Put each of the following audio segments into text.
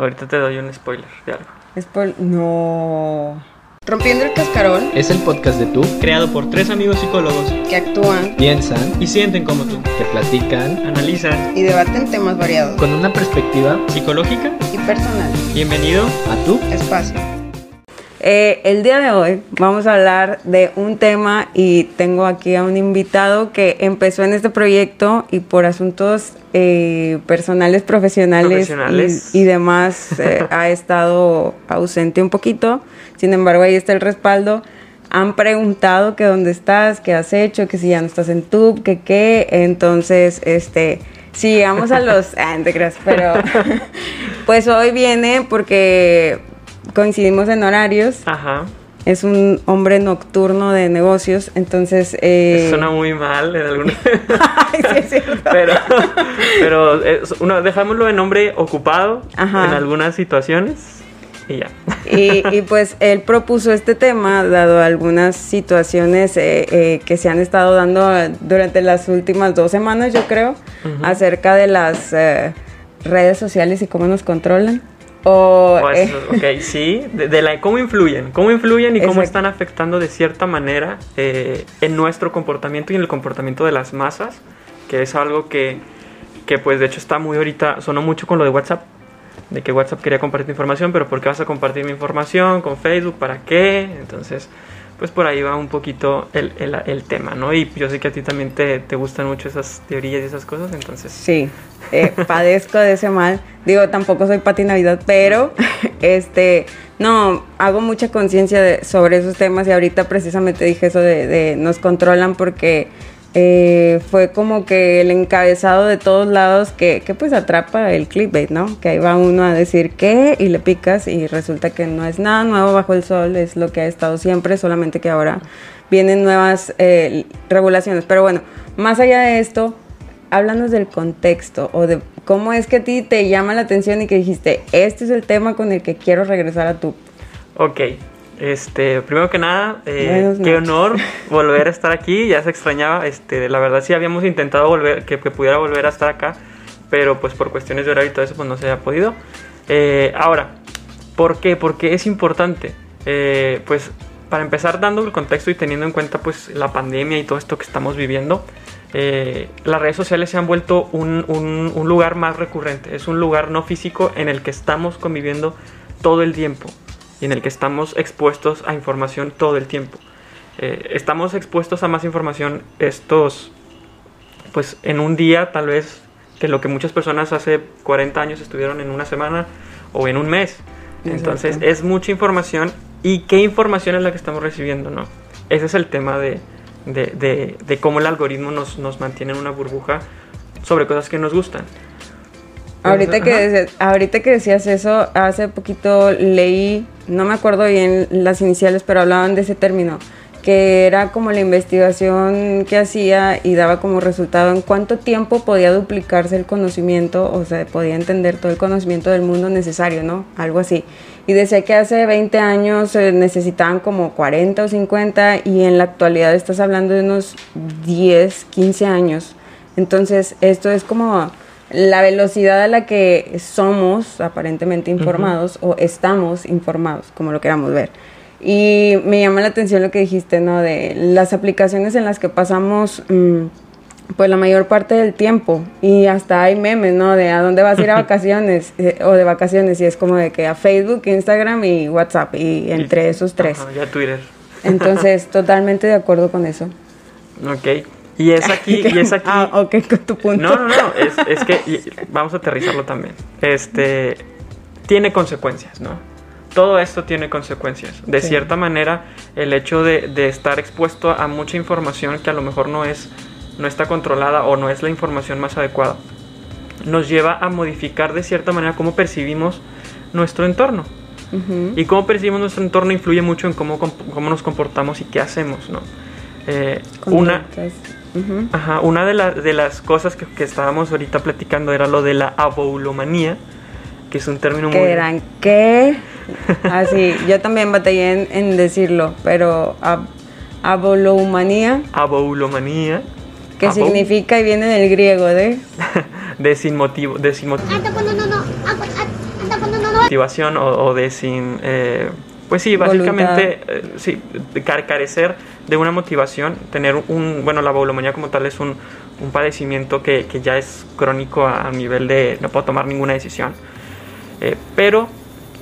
Ahorita te doy un spoiler de algo. Spoil- No. Rompiendo el cascarón, Es el podcast de tú creado por tres amigos psicólogos que actúan piensan, y sienten como tú. que platican Analizan y debaten temas variados con una perspectiva psicológica. y personal. Bienvenido. a tú. Espacio. Eh, el día de hoy vamos a hablar de un tema y tengo aquí a un invitado que empezó en este proyecto y por asuntos eh, personales, profesionales, Profesionales. Y, y demás eh, ha estado ausente un poquito. Sin embargo, ahí está el respaldo. Han preguntado que dónde estás, qué has hecho, que si ya no estás en TUB, que qué. Entonces, este, si llegamos a los... Ah, no te creas, pero pues hoy viene porque coincidimos en horarios. Ajá. Es un hombre nocturno de negocios, entonces... Eh... Suena muy mal en alguna... Ay, sí, es cierto. pero pero es uno, dejámoslo en hombre ocupado Ajá. en algunas situaciones y ya. Y, y, pues él propuso este tema dado algunas situaciones eh, eh, que se han estado dando durante las últimas dos semanas, yo creo, acerca de las eh, redes sociales y cómo nos controlan. O, Pues, eh, ok, sí, de, de la, cómo influyen, cómo influyen y cómo Exacto. están afectando de cierta manera eh, en nuestro comportamiento y en el comportamiento de las masas, que es algo que, que pues de hecho está muy ahorita, sonó mucho con lo de WhatsApp, de que WhatsApp quería compartir información, pero ¿por qué vas a compartir mi información con Facebook? ¿Para qué? Entonces, pues por ahí va un poquito el, el, el tema, ¿no? Y yo sé que a ti también te, te gustan mucho esas teorías y esas cosas, entonces... Sí, eh, padezco de ese mal. Digo, tampoco soy Pati Navidad, pero este, no, hago mucha conciencia sobre esos temas y ahorita precisamente dije eso de, de nos controlan porque eh, fue como que el encabezado de todos lados que, que pues atrapa el clickbait, ¿no? Que ahí va uno a decir qué y le picas y resulta que no es nada nuevo bajo el sol, es lo que ha estado siempre, solamente que ahora vienen nuevas eh, regulaciones. Pero bueno, más allá de esto, háblanos del contexto o de cómo es que a ti te llama la atención y que dijiste, este es el tema con el que quiero regresar a tu... Ok, este, primero que nada, eh, qué honor volver a estar aquí, ya se extrañaba, este, la verdad sí habíamos intentado volver, que, que pudiera volver a estar acá, pero pues por cuestiones de horario y todo eso pues no se había podido. Eh, ahora, ¿por qué? Porque es importante, Eh, pues para empezar dando el contexto y teniendo en cuenta pues la pandemia y todo esto que estamos viviendo, eh, las redes sociales se han vuelto un, un- un lugar más recurrente, es un lugar no físico en el que estamos conviviendo todo el tiempo y en el que estamos expuestos a información todo el tiempo. Eh, estamos expuestos a más información estos, pues en un día tal vez que lo que muchas personas hace 40 años estuvieron en una semana o en un mes. Entonces es mucha información y qué información es la que estamos recibiendo, ¿no? Ese es el tema de, de, de- de cómo el algoritmo nos, nos mantiene en una burbuja sobre cosas que nos gustan. Ahorita que, decías, ahorita que decías eso, hace poquito leí, no me acuerdo bien las iniciales, pero hablaban de ese término, que era como la investigación que hacía y daba como resultado en cuánto tiempo podía duplicarse el conocimiento, o sea, podía entender todo el conocimiento del mundo necesario, ¿no? Algo así. Y decía que hace 20 años eh, necesitaban como 40 o 50 y en la actualidad estás hablando de unos 10, 15 años. Entonces, esto es como la velocidad a la que somos aparentemente informados o estamos informados, como lo queramos ver. Y me llama la atención lo que dijiste, ¿no? De las aplicaciones en las que pasamos, mm, pues la mayor parte del tiempo. Y hasta hay memes, ¿no? De a dónde vas a ir a vacaciones eh, o de vacaciones. Y es como de que a Facebook, Instagram y WhatsApp. Y entre esos tres. Ajá, ya Twitter. Entonces, totalmente de acuerdo con eso. Ok. Y es aquí, y es aquí. Ah, ok, con tu punto. No, no, no, es, es que y- vamos a aterrizarlo también. Este tiene consecuencias, ¿no? Todo esto tiene consecuencias. De Sí. cierta manera, el hecho de, de estar expuesto a mucha información que a lo mejor no es, no está controlada o no es la información más adecuada, nos lleva a modificar de cierta manera cómo percibimos nuestro entorno. Y cómo percibimos nuestro entorno influye mucho en cómo, cómo nos comportamos y qué hacemos, ¿no? Eh, una. Ajá, una de, la- de las cosas que, que estábamos ahorita platicando era lo de la aboulomanía, que es un término muy... que eran qué así yo también batallé en, en decirlo pero ab- abolomanía Aboulomanía. que abou- significa y viene del griego de de sin motivo, de sin motivo. Motivación o, o de sin... eh, pues sí, básicamente, eh, sí, carecer de una motivación, tener un, bueno, la baulomanía como tal es un, un padecimiento que, que ya es crónico a, a nivel de no puedo tomar ninguna decisión. Eh, pero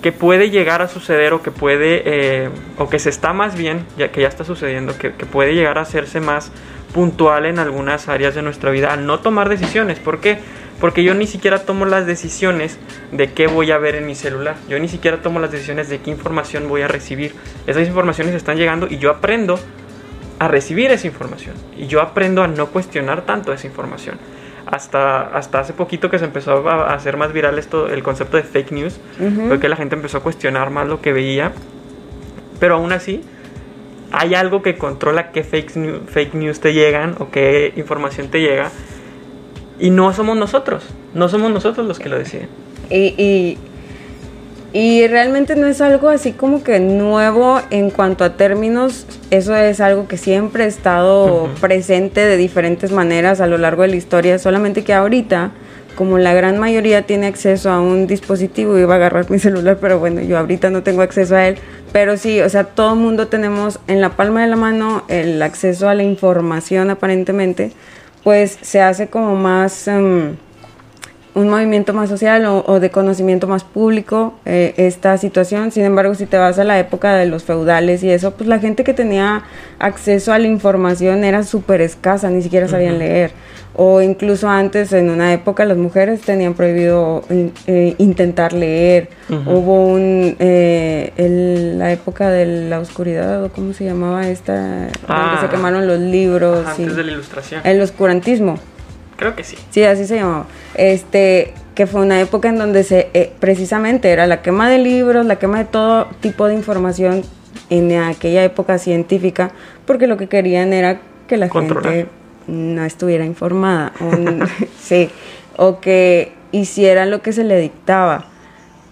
que puede llegar a suceder o que puede, eh, o que se está más bien, ya que ya está sucediendo, que, puede llegar a hacerse más puntual en algunas áreas de nuestra vida al no tomar decisiones. ¿Por qué? Porque yo ni siquiera tomo las decisiones de qué voy a ver en mi celular. Yo ni siquiera tomo las decisiones de qué información voy a recibir. Esas informaciones están llegando y yo aprendo a recibir esa información. Y yo aprendo a no cuestionar tanto esa información. Hasta, hasta hace poquito que se empezó a hacer más viral esto, el concepto de fake news, Ujú. fue que la gente empezó a cuestionar más lo que veía. Pero aún así, hay algo que controla qué fake, news, fake news te llegan o qué información te llega. Y no somos nosotros, no somos nosotros los que lo deciden. Y, y, y realmente no es algo así como que nuevo en cuanto a términos, eso es algo que siempre ha estado presente de diferentes maneras a lo largo de la historia, solamente que ahorita, como la gran mayoría tiene acceso a un dispositivo, iba a agarrar mi celular, pero bueno, yo ahorita no tengo acceso a él, pero sí, o sea, todo el mundo tenemos en la palma de la mano el acceso a la información aparentemente, pues se hace como más... em, un movimiento más social o, o de conocimiento más público eh, esta situación. Sin embargo, si te vas a la época de los feudales y eso, pues la gente que tenía acceso a la información era súper escasa, ni siquiera sabían leer. O incluso antes, en una época, las mujeres tenían prohibido eh, intentar leer. Hubo un, eh, el- la época de la oscuridad, o cómo se llamaba esta, Ah. donde se quemaron los libros. Ajá, y- antes de la ilustración. el oscurantismo. Creo que sí. Sí, así se llamaba. Este, que fue una época en donde se eh, precisamente era la quema de libros, la quema de todo tipo de información en aquella época científica, porque lo que querían era que la Controlar. gente no estuviera informada, o, sí, o que hiciera lo que se le dictaba.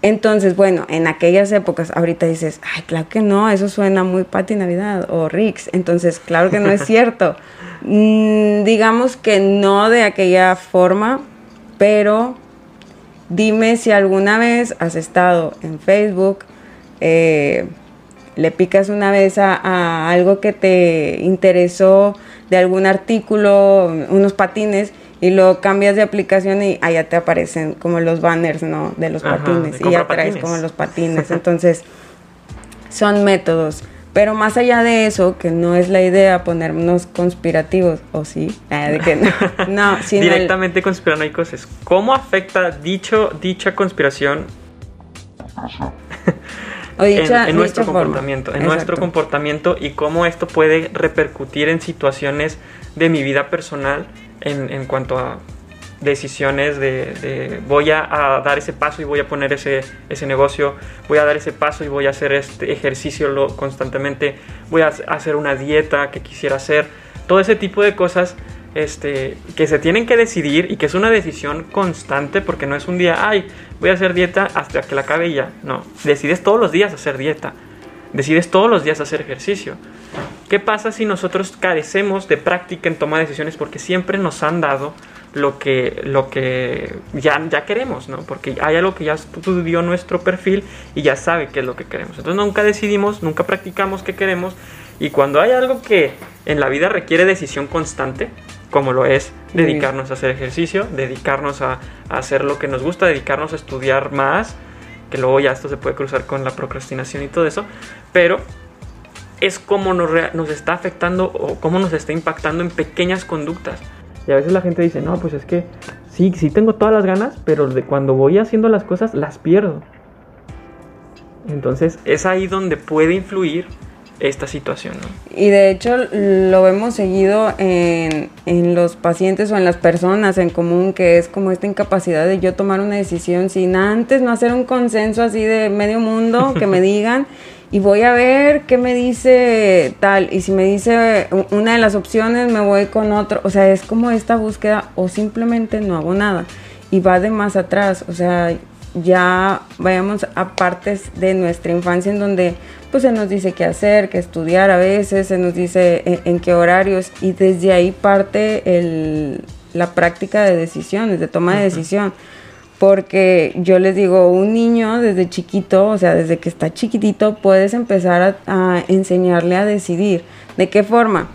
Entonces, bueno, en aquellas épocas, ahorita dices, ay, claro que no, eso suena muy Pati Navidad o Rix. Entonces, claro que no es cierto. Mm, digamos que no de aquella forma, pero dime si alguna vez has estado en Facebook, eh, le picas una vez a, a algo que te interesó de algún artículo, unos patines, y lo cambias de aplicación y allá te aparecen como los banners, ¿no? De los Ajá, patines. Y ya traes patines. como los patines. Entonces, son métodos. Pero más allá de eso, que no es la idea ponernos conspirativos, o sí, Ah, de que no, no, sino el- Directamente conspiranoicos es cómo afecta dicho, dicha conspiración o en, dicha- en nuestro forma. comportamiento, en nuestro comportamiento y cómo esto puede repercutir en situaciones de mi vida personal en, en cuanto a decisiones de, voy a, dar ese paso y voy a poner ese, ese negocio, voy a dar ese paso y voy a hacer este ejercicio lo, constantemente, voy a hacer una dieta que quisiera hacer, todo ese tipo de cosas este, que se tienen que decidir y que es una decisión constante porque no es un día, ay, voy a hacer dieta hasta que la acabe ya. No, decides todos los días hacer dieta. Decides todos los días hacer ejercicio. ¿Qué pasa si nosotros carecemos de práctica en toma de decisiones porque siempre nos han dado lo que, lo que ya, ya queremos, ¿no? Porque hay algo que ya estudió nuestro perfil y ya sabe qué es lo que queremos. Entonces nunca decidimos, nunca practicamos qué queremos y cuando hay algo que en la vida requiere decisión constante, como lo es dedicarnos a hacer ejercicio, dedicarnos a, hacer lo que nos gusta, dedicarnos a estudiar más, que luego ya esto se puede cruzar con la procrastinación y todo eso, pero es cómo nos, nos está afectando o cómo nos está impactando en pequeñas conductas. Y a veces la gente dice, no, pues es que sí, sí tengo todas las ganas, pero de cuando voy haciendo las cosas las pierdo. Entonces es ahí donde puede influir esta situación, ¿no? Y de hecho lo vemos seguido en, en los pacientes o en las personas en común, que es como esta incapacidad de yo tomar una decisión sin antes no hacer un consenso así de medio mundo, que me digan, y voy a ver qué me dice tal, y si me dice una de las opciones me voy con otro, o sea, es como esta búsqueda o simplemente no hago nada, y va de más atrás, o sea, ya vayamos a partes de nuestra infancia en donde pues se nos dice qué hacer, qué estudiar a veces, se nos dice en, en qué horarios y desde ahí parte el, la práctica de decisiones, de toma de decisión. Porque yo les digo, un niño desde chiquito, o sea, desde que está chiquitito, puedes empezar a, a enseñarle a decidir. ¿De qué forma?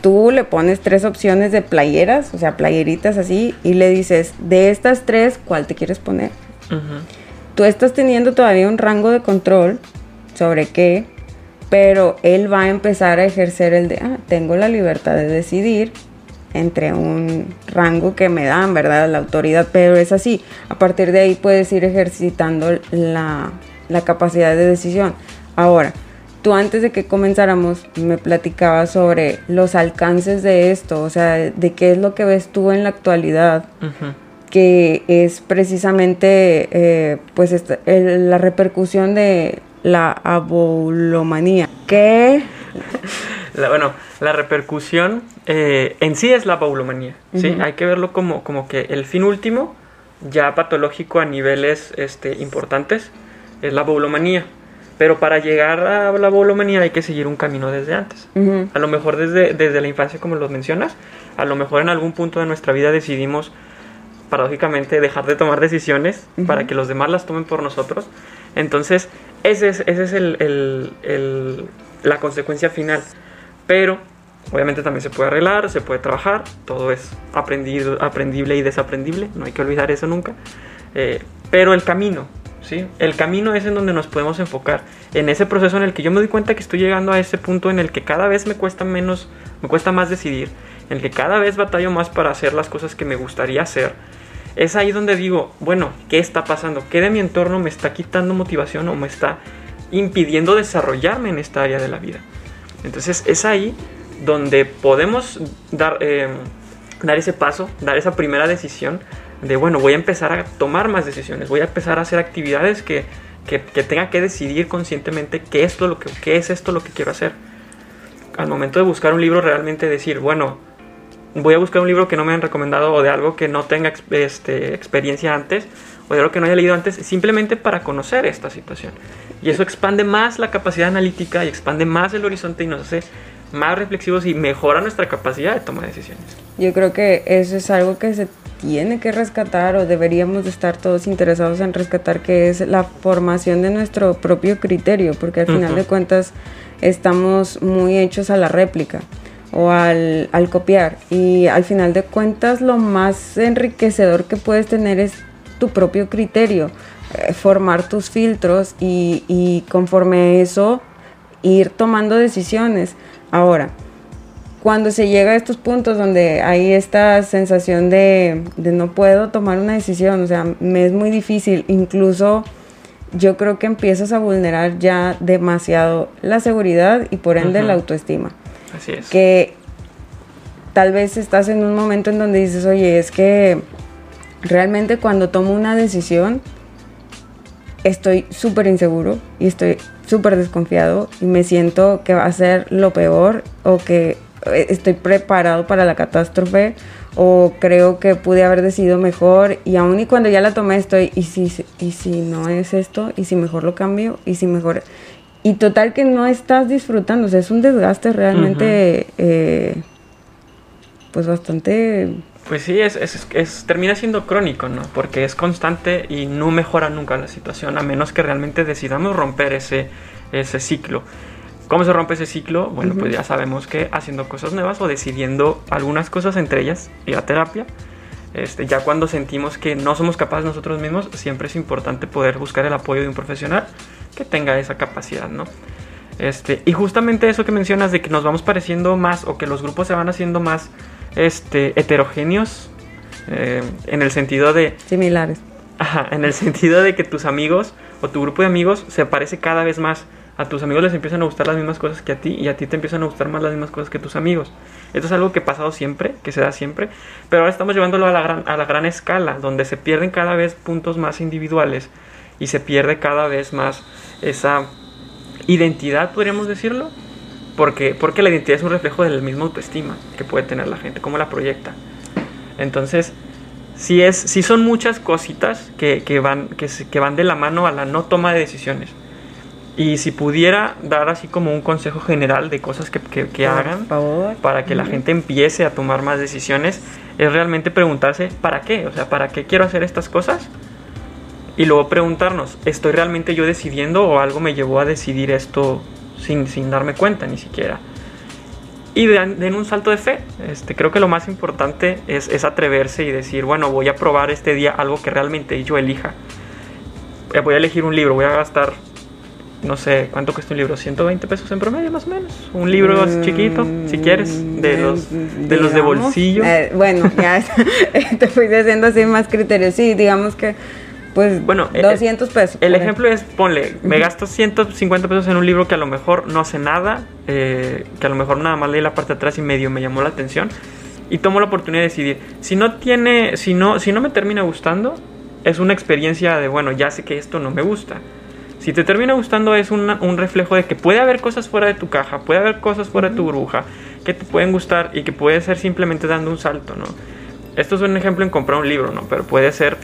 Tú le pones tres opciones de playeras, o sea, playeritas así, y le dices, de estas tres, ¿cuál te quieres poner? Tú estás teniendo todavía un rango de control sobre qué, pero él va a empezar a ejercer el de, ah, tengo la libertad de decidir entre un rango que me dan, ¿verdad? La autoridad, pero es así. A partir de ahí puedes ir ejercitando la, la capacidad de decisión. Ahora, tú antes de que comenzáramos me platicabas sobre los alcances de esto, o sea, de qué es lo que ves tú en la actualidad Ujú. que es precisamente eh, pues esta- el- la repercusión de la abulomanía. Que La- bueno, la repercusión eh, en sí es la baulomanía, ¿sí? Hay que verlo como, como que el fin último, ya patológico a niveles este, importantes, es la baulomanía. Pero para llegar a la baulomanía hay que seguir un camino desde antes. A lo mejor desde, desde la infancia, como lo mencionas, a lo mejor en algún punto de nuestra vida decidimos, paradójicamente, dejar de tomar decisiones para que los demás las tomen por nosotros. Entonces, ese es, ese es el, el- el- la consecuencia final. Pero, obviamente también se puede arreglar, se puede trabajar, todo es aprendido, aprendible y desaprendible, no hay que olvidar eso nunca. Eh, pero el camino, ¿sí? El camino es en donde nos podemos enfocar. En ese proceso en el que yo me doy cuenta que estoy llegando a ese punto en el que cada vez me cuesta menos, me cuesta más decidir, en el que cada vez batallo más para hacer las cosas que me gustaría hacer. Es ahí donde digo, bueno, ¿qué está pasando? ¿Qué de mi entorno me está quitando motivación o me está impidiendo desarrollarme en esta área de la vida? Entonces es ahí donde podemos dar, eh, dar ese paso, dar esa primera decisión de, bueno, voy a empezar a tomar más decisiones, voy a empezar a hacer actividades que, que, tenga que decidir conscientemente qué es, lo que, qué es esto lo que quiero hacer. Al momento de buscar un libro, realmente decir, bueno, voy a buscar un libro que no me han recomendado o de algo que no tenga este, experiencia antes o de algo que no haya leído antes, simplemente para conocer esta situación. Y eso expande más la capacidad analítica y expande más el horizonte y nos hace más reflexivos y mejora nuestra capacidad de tomar decisiones. yo creo que eso es algo que se tiene que rescatar o deberíamos de estar todos interesados en rescatar, que es la formación de nuestro propio criterio, porque al final Ujú. de cuentas estamos muy hechos a la réplica o al, al copiar y al final de cuentas lo más enriquecedor que puedes tener es tu propio criterio, eh, formar tus filtros y, y conforme a eso ir tomando decisiones. Ahora, cuando se llega a estos puntos donde hay esta sensación de, de no puedo tomar una decisión, o sea, me es muy difícil, incluso yo creo que empiezas a vulnerar ya demasiado la seguridad y por ende la autoestima. Así es. Que tal vez estás en un momento en donde dices, oye, es que realmente cuando tomo una decisión estoy súper inseguro y estoy súper desconfiado y me siento que va a ser lo peor o que eh, estoy preparado para la catástrofe o creo que pude haber decidido mejor y aún y cuando ya la tomé estoy y si y si no es esto y si mejor lo cambio y si mejor y total que no estás disfrutando o sea es un desgaste realmente eh, pues bastante Pues sí, es, es, es- termina siendo crónico, ¿no? Porque es constante y no mejora nunca la situación, a menos que realmente decidamos romper ese, ese ciclo. ¿Cómo se rompe ese ciclo? Bueno, pues ya sabemos que haciendo cosas nuevas o decidiendo algunas cosas, entre ellas ir a terapia. Este, ya cuando sentimos que no somos capaces nosotros mismos, siempre es importante poder buscar el apoyo de un profesional que tenga esa capacidad, ¿no? Este, y justamente eso que mencionas de que nos vamos pareciendo más o que los grupos se van haciendo más este, heterogéneos, eh, en el sentido de, similares. Ajá, en el sentido de que tus amigos o tu grupo de amigos se parece cada vez más. A tus amigos les empiezan a gustar las mismas cosas que a ti y a ti te empiezan a gustar más las mismas cosas que tus amigos. Esto es algo que ha pasado siempre, que se da siempre, pero ahora estamos llevándolo a la gran, a la gran escala, donde se pierden cada vez puntos más individuales y se pierde cada vez más esa identidad, podríamos decirlo, porque, porque la identidad es un reflejo de la misma autoestima que puede tener la gente, cómo la proyecta. Entonces, sí, es, sí son muchas cositas que, que van, que, que van de la mano a la no toma de decisiones. Y si pudiera dar así como un consejo general de cosas que, que- hagan favor. para que la gente empiece a tomar más decisiones, es realmente preguntarse, ¿para qué? O sea, ¿para qué quiero hacer estas cosas? y luego preguntarnos, ¿estoy realmente yo decidiendo o algo me llevó a decidir esto sin, sin darme cuenta ni siquiera? Y den, den un salto de fe. Este, creo que lo más importante es, es atreverse y decir, bueno, voy a probar este día algo que realmente yo elija. Eh, Voy a elegir un libro, voy a gastar, no sé, ¿cuánto cuesta un libro? 120 pesos en promedio más o menos. Un libro así chiquito, si quieres, de Mm, los de, los de bolsillo. eh, bueno, ya te fuiste haciendo así más criterios. Sí, digamos que, pues, Bueno, eh, 200 pesos. El ejemplo es, ponle, me gasto 150 pesos en un libro que a lo mejor no sé nada, eh, que a lo mejor nada más leí la parte de atrás y medio me llamó la atención y tomo la oportunidad de decidir. Si no tiene, si no, si no me termina gustando, es una experiencia de, bueno, ya sé que esto no me gusta. Si te termina gustando es una- un reflejo de que puede haber cosas fuera de tu caja, puede haber cosas fuera de tu burbuja que te pueden gustar y que puede ser simplemente dando un salto, ¿no? Esto es un ejemplo en comprar un libro, ¿no? Pero puede ser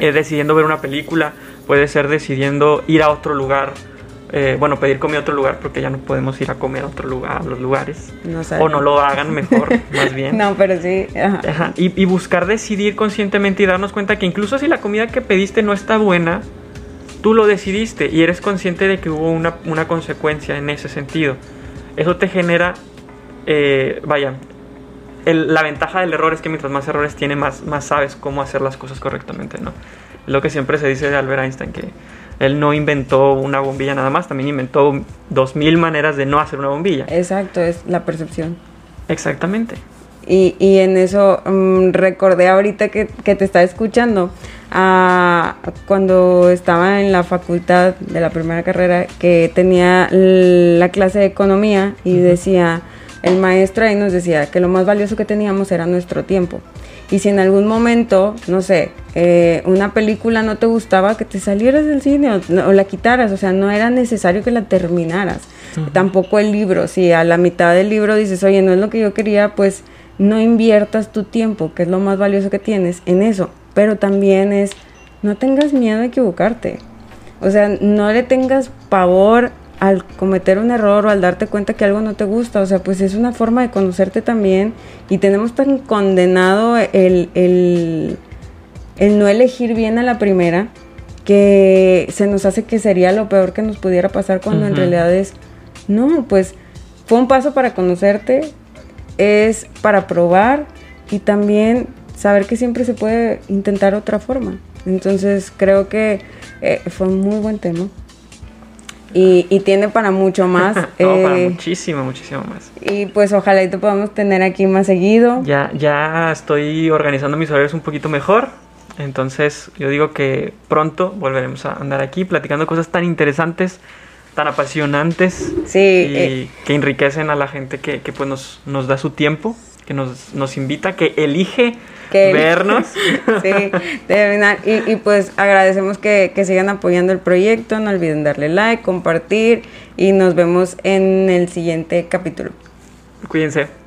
eh, decidiendo ver una película, puede ser decidiendo ir a otro lugar, eh, bueno, pedir comida a otro lugar porque ya no podemos ir a comer a otro lugar, a los lugares. No o no lo hagan mejor, más bien. No, pero sí. ajá. Ajá, Y, y buscar decidir conscientemente y darnos cuenta que incluso si la comida que pediste no está buena, tú lo decidiste y eres consciente de que hubo una, una consecuencia en ese sentido. Eso te genera, eh, vaya, el- la ventaja del error es que mientras más errores tiene, más, más sabes cómo hacer las cosas correctamente, ¿no? Lo que siempre se dice de Albert Einstein, que él no inventó una bombilla nada más, también inventó dos mil maneras de no hacer una bombilla. Exacto, es la percepción. Exactamente. Y, y en eso mm, recordé ahorita que, que te estaba escuchando, ah, cuando estaba en la facultad de la primera carrera, que tenía la clase de economía y decía, el maestro ahí nos decía que lo más valioso que teníamos era nuestro tiempo. Y si en algún momento, no sé, eh, una película no te gustaba, que te salieras del cine o, o la quitaras, o sea, no era necesario que la terminaras. Tampoco el libro, si a la mitad del libro dices, oye, no es lo que yo quería, pues no inviertas tu tiempo, que es lo más valioso que tienes, en eso. Pero también es, no tengas miedo a equivocarte. O sea, no le tengas pavor al cometer un error o al darte cuenta que algo no te gusta. O sea, pues es una forma de conocerte también. Y tenemos tan condenado el, el, el no elegir bien a la primera que se nos hace que sería lo peor que nos pudiera pasar cuando en realidad es, no, pues fue un paso para conocerte, es para probar y también saber que siempre se puede intentar otra forma. Entonces creo que eh, fue un muy buen tema. Y, y tiene para mucho más. No, para eh, muchísimo, muchísimo más. y pues ojalá y te podamos tener aquí más seguido. Ya, ya estoy organizando mis horarios un poquito mejor. Entonces, yo digo que pronto volveremos a andar aquí platicando cosas tan interesantes, tan apasionantes Sí, y eh, que enriquecen a la gente que, que, pues nos, nos da su tiempo, que nos, nos invita, que elige que vernos. sí, verdad. Y, y pues agradecemos que, que sigan apoyando el proyecto. No olviden darle like, compartir y nos vemos en el siguiente capítulo. Cuídense.